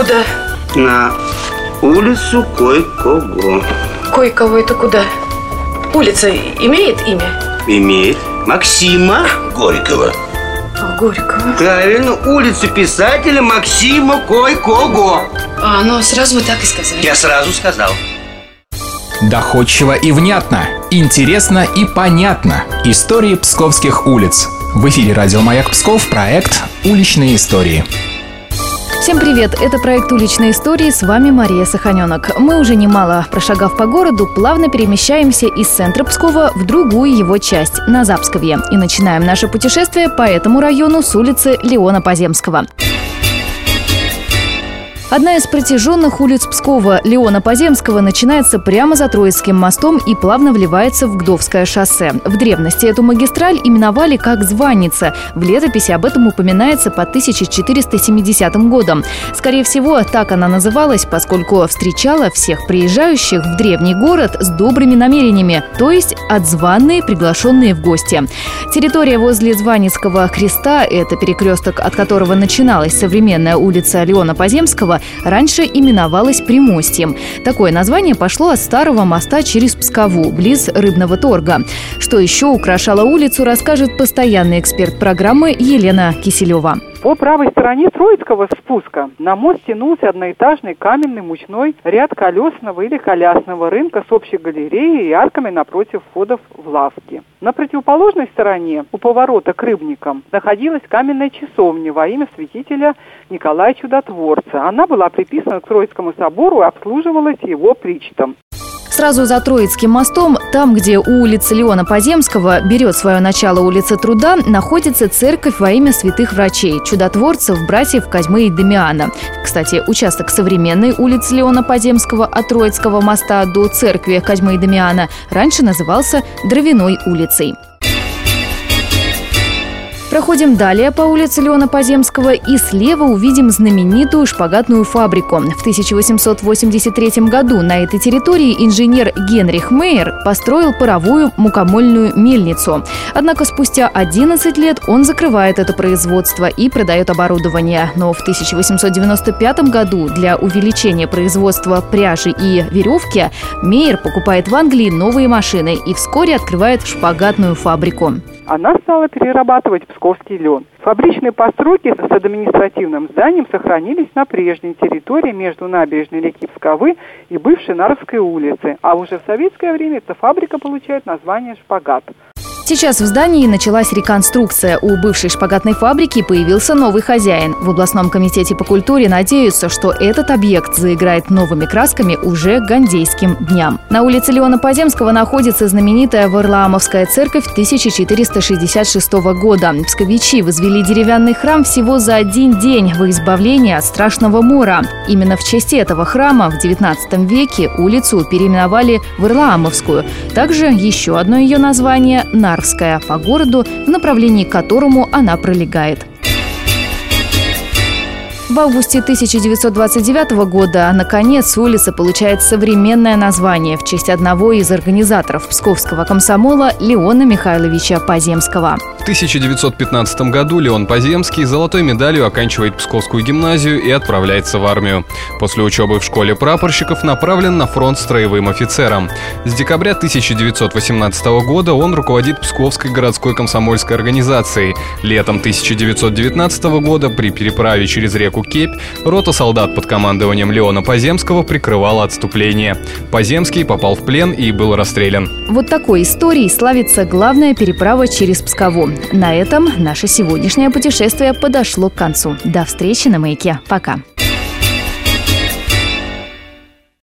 Куда? На улицу кое-кого. Кое-кого это куда? Улица имеет имя? Имеет Максима Горького. Горького. Правильно, улицу писателя Максима Кой-Кого. А, ну сразу вы так и сказали. Я сразу сказал. Доходчиво и внятно, интересно и понятно. Истории псковских улиц. В эфире радио «Маяк Псков» проект «Уличные истории». Всем привет! Это проект «Уличные истории». С вами Мария Саханенок. Мы уже немало прошагав по городу, плавно перемещаемся из центра Пскова в другую его часть, на Запсковье. И начинаем наше путешествие по этому району с улицы Леона Поземского. Одна из протяженных улиц Пскова Леона Поземского начинается прямо за Троицким мостом и плавно вливается в Гдовское шоссе. В древности эту магистраль именовали как Званица. В летописи об этом упоминается по 1470 годам. Скорее всего, так она называлась, поскольку встречала всех приезжающих в древний город с добрыми намерениями, то есть отзванные, приглашенные в гости. Территория возле Званицкого креста – это перекресток, от которого начиналась современная улица Леона Поземского, раньше именовалась Примостьем. Такое название пошло от старого моста через Пскову, близ Рыбного торга. Что еще украшало улицу, расскажет постоянный эксперт программы Елена Киселева. По правой стороне Троицкого спуска на мост тянулся одноэтажный каменный мучной ряд колесного или колясного рынка с общей галереей и арками напротив входов в лавки. На противоположной стороне, у поворота к Рыбникам, находилась каменная часовня во имя святителя Николая Чудотворца. Она была приписана к Троицкому собору и обслуживалась его причтом. Сразу за Троицким мостом, там, где у улицы Леона Поземского берет свое начало улица Труда, находится церковь во имя святых врачей, чудотворцев, братьев Козьмы и Демиана. Кстати, участок современной улицы Леона Поземского от Троицкого моста до церкви Козьмы и Демиана раньше назывался Дровяной улицей. Проходим далее по улице Леона Поземского и слева увидим знаменитую шпагатную фабрику. В 1883 году на этой территории инженер Генрих Мейер построил паровую мукомольную мельницу. Однако спустя 11 лет он закрывает это производство и продает оборудование. Но в 1895 году для увеличения производства пряжи и веревки Мейер покупает в Англии новые машины и вскоре открывает шпагатную фабрику она стала перерабатывать псковский лен. Фабричные постройки с административным зданием сохранились на прежней территории между набережной реки Псковы и бывшей Наровской улицы, а уже в советское время эта фабрика получает название «Шпагат». Сейчас в здании началась реконструкция. У бывшей шпагатной фабрики появился новый хозяин. В областном комитете по культуре надеются, что этот объект заиграет новыми красками уже к Гандейским дням. На улице Леона Поземского находится знаменитая Варламовская церковь 1466 года. Псковичи возвели деревянный храм всего за один день во избавление от страшного мора. Именно в честь этого храма в XIX веке улицу переименовали в Варламовскую. Также еще одно ее название – Нар Нарвская по городу, в направлении к которому она пролегает. В августе 1929 года, наконец, улица получает современное название в честь одного из организаторов псковского комсомола Леона Михайловича Поземского. В 1915 году Леон Поземский золотой медалью оканчивает Псковскую гимназию и отправляется в армию. После учебы в школе прапорщиков направлен на фронт строевым офицером. С декабря 1918 года он руководит Псковской городской комсомольской организацией. Летом 1919 года при переправе через реку Кепь, рота солдат под командованием Леона Поземского прикрывала отступление. Поземский попал в плен и был расстрелян. Вот такой историей славится главная переправа через На этом наше сегодняшнее путешествие подошло к концу. До встречи на маяке. Пока.